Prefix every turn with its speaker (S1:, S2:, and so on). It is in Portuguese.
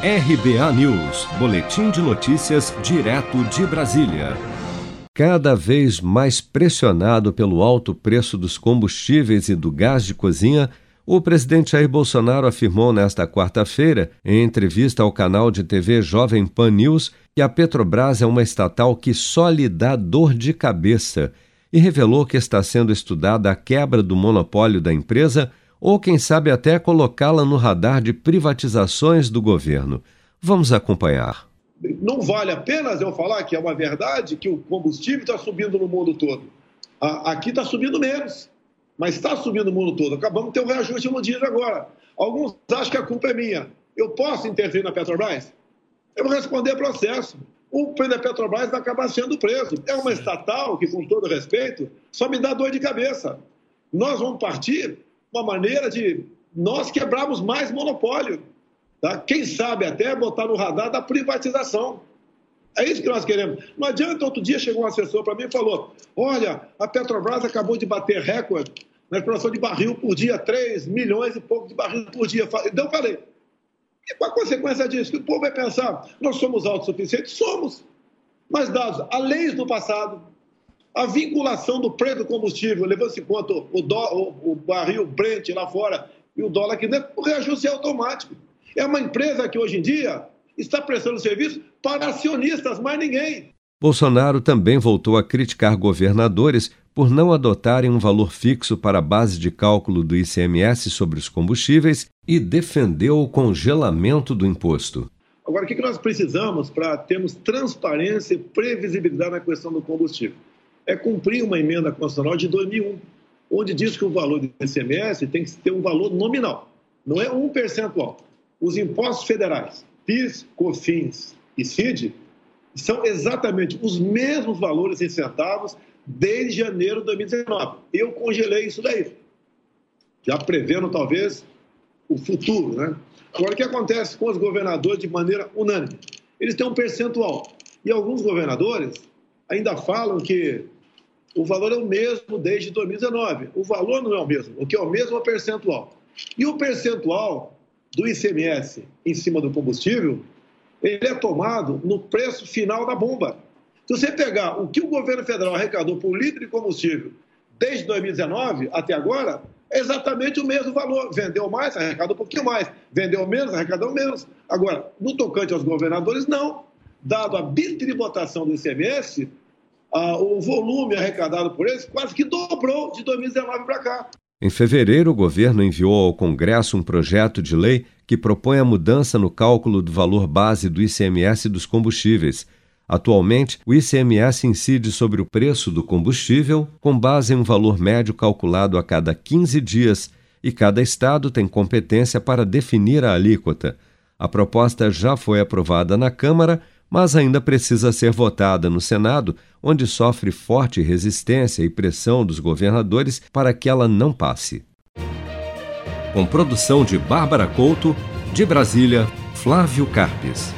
S1: RBA News, Boletim de Notícias, direto de Brasília. Cada vez mais pressionado pelo alto preço dos combustíveis e do gás de cozinha, o presidente Jair Bolsonaro afirmou nesta quarta-feira, em entrevista ao canal de TV Jovem Pan News, que a Petrobras é uma estatal que só lhe dá dor de cabeça e revelou que está sendo estudada a quebra do monopólio da empresa ou, quem sabe, até colocá-la no radar de privatizações do governo. Vamos acompanhar.
S2: Não vale apenas eu falar que é uma verdade que o combustível está subindo no mundo todo. Aqui está subindo menos, mas está subindo no mundo todo. Acabamos de ter um reajuste no dia agora. Alguns acham que a culpa é minha. Eu posso intervir na Petrobras? Eu vou responder processo. O preço da Petrobras vai acabar sendo preso. É uma estatal que, com todo respeito, só me dá dor de cabeça. Nós vamos partir uma maneira de nós quebrarmos mais monopólio. Tá? Quem sabe até botar no radar da privatização. É isso que nós queremos. Não adianta, outro dia chegou um assessor para mim e falou: olha, a Petrobras acabou de bater recorde na exploração de barril por dia, 3 milhões e pouco de barril por dia. Então eu falei, e qual a consequência disso? Que o povo vai pensar, nós somos autossuficientes? Somos. Mas dados a leis do passado, a vinculação do preço do combustível, levando-se em conta o, dó, o, o, barril Brent lá fora e o dólar aqui dentro, o reajuste é automático. É uma empresa que hoje em dia está prestando serviço para acionistas, mais ninguém.
S1: Bolsonaro também voltou a criticar governadores por não adotarem um valor fixo para a base de cálculo do ICMS sobre os combustíveis e defendeu o congelamento do imposto.
S2: Agora, o que nós precisamos para termos transparência e previsibilidade na questão do combustível? É cumprir uma emenda constitucional de 2001, onde diz que o valor do ICMS tem que ter um valor nominal, não é um percentual. Os impostos federais, PIS, COFINS e CID, são exatamente os mesmos valores em centavos desde janeiro de 2019. Eu congelei isso daí, já prevendo talvez o futuro, né? Agora, o que acontece com os governadores de maneira unânime? Eles têm um percentual. E alguns governadores ainda falam que o valor é o mesmo desde 2019. O valor não é o mesmo. O que é o mesmo é o percentual. E o percentual do ICMS em cima do combustível, ele é tomado no preço final da bomba. Se você pegar o que o governo federal arrecadou por litro de combustível desde 2019 até agora, é exatamente o mesmo valor. Vendeu mais, arrecadou um pouquinho mais. Vendeu menos, arrecadou menos. Agora, no tocante aos governadores, não. Dado a bitributação do ICMS, ah, o volume arrecadado por eles quase que dobrou de 2019 para cá.
S1: Em fevereiro, o governo enviou ao Congresso um projeto de lei que propõe a mudança no cálculo do valor base do ICMS dos combustíveis. Atualmente, o ICMS incide sobre o preço do combustível com base em um valor médio calculado a cada 15 dias e cada estado tem competência para definir a alíquota. A proposta já foi aprovada na Câmara mas ainda precisa ser votada no Senado, onde sofre forte resistência e pressão dos governadores para que ela não passe. Com produção de Bárbara Couto, de Brasília, Flávio Carpes.